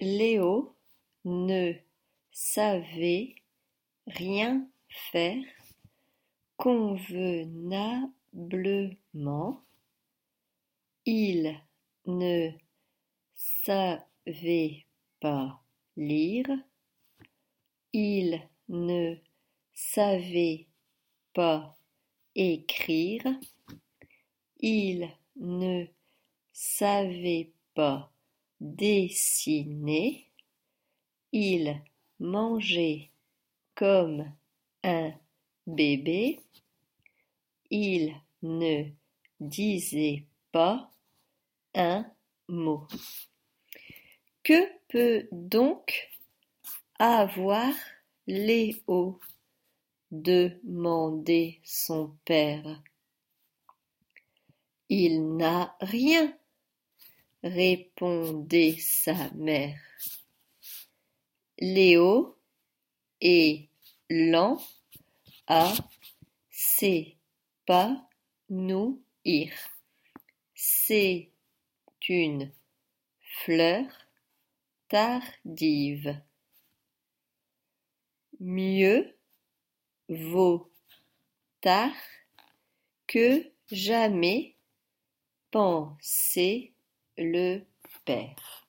Léo ne savait rien faire convenablement, il ne savait pas lire, il ne savait pas écrire, il ne savait pas dessiner, il mangeait comme un bébé, il ne disait pas un mot. Que peut donc avoir Léo? demandait son père. Il n'a rien, répondait sa mère. Léo est lent à s'épanouir. C'est une fleur tardive. Mieux vaut tard que jamais, pensait le père.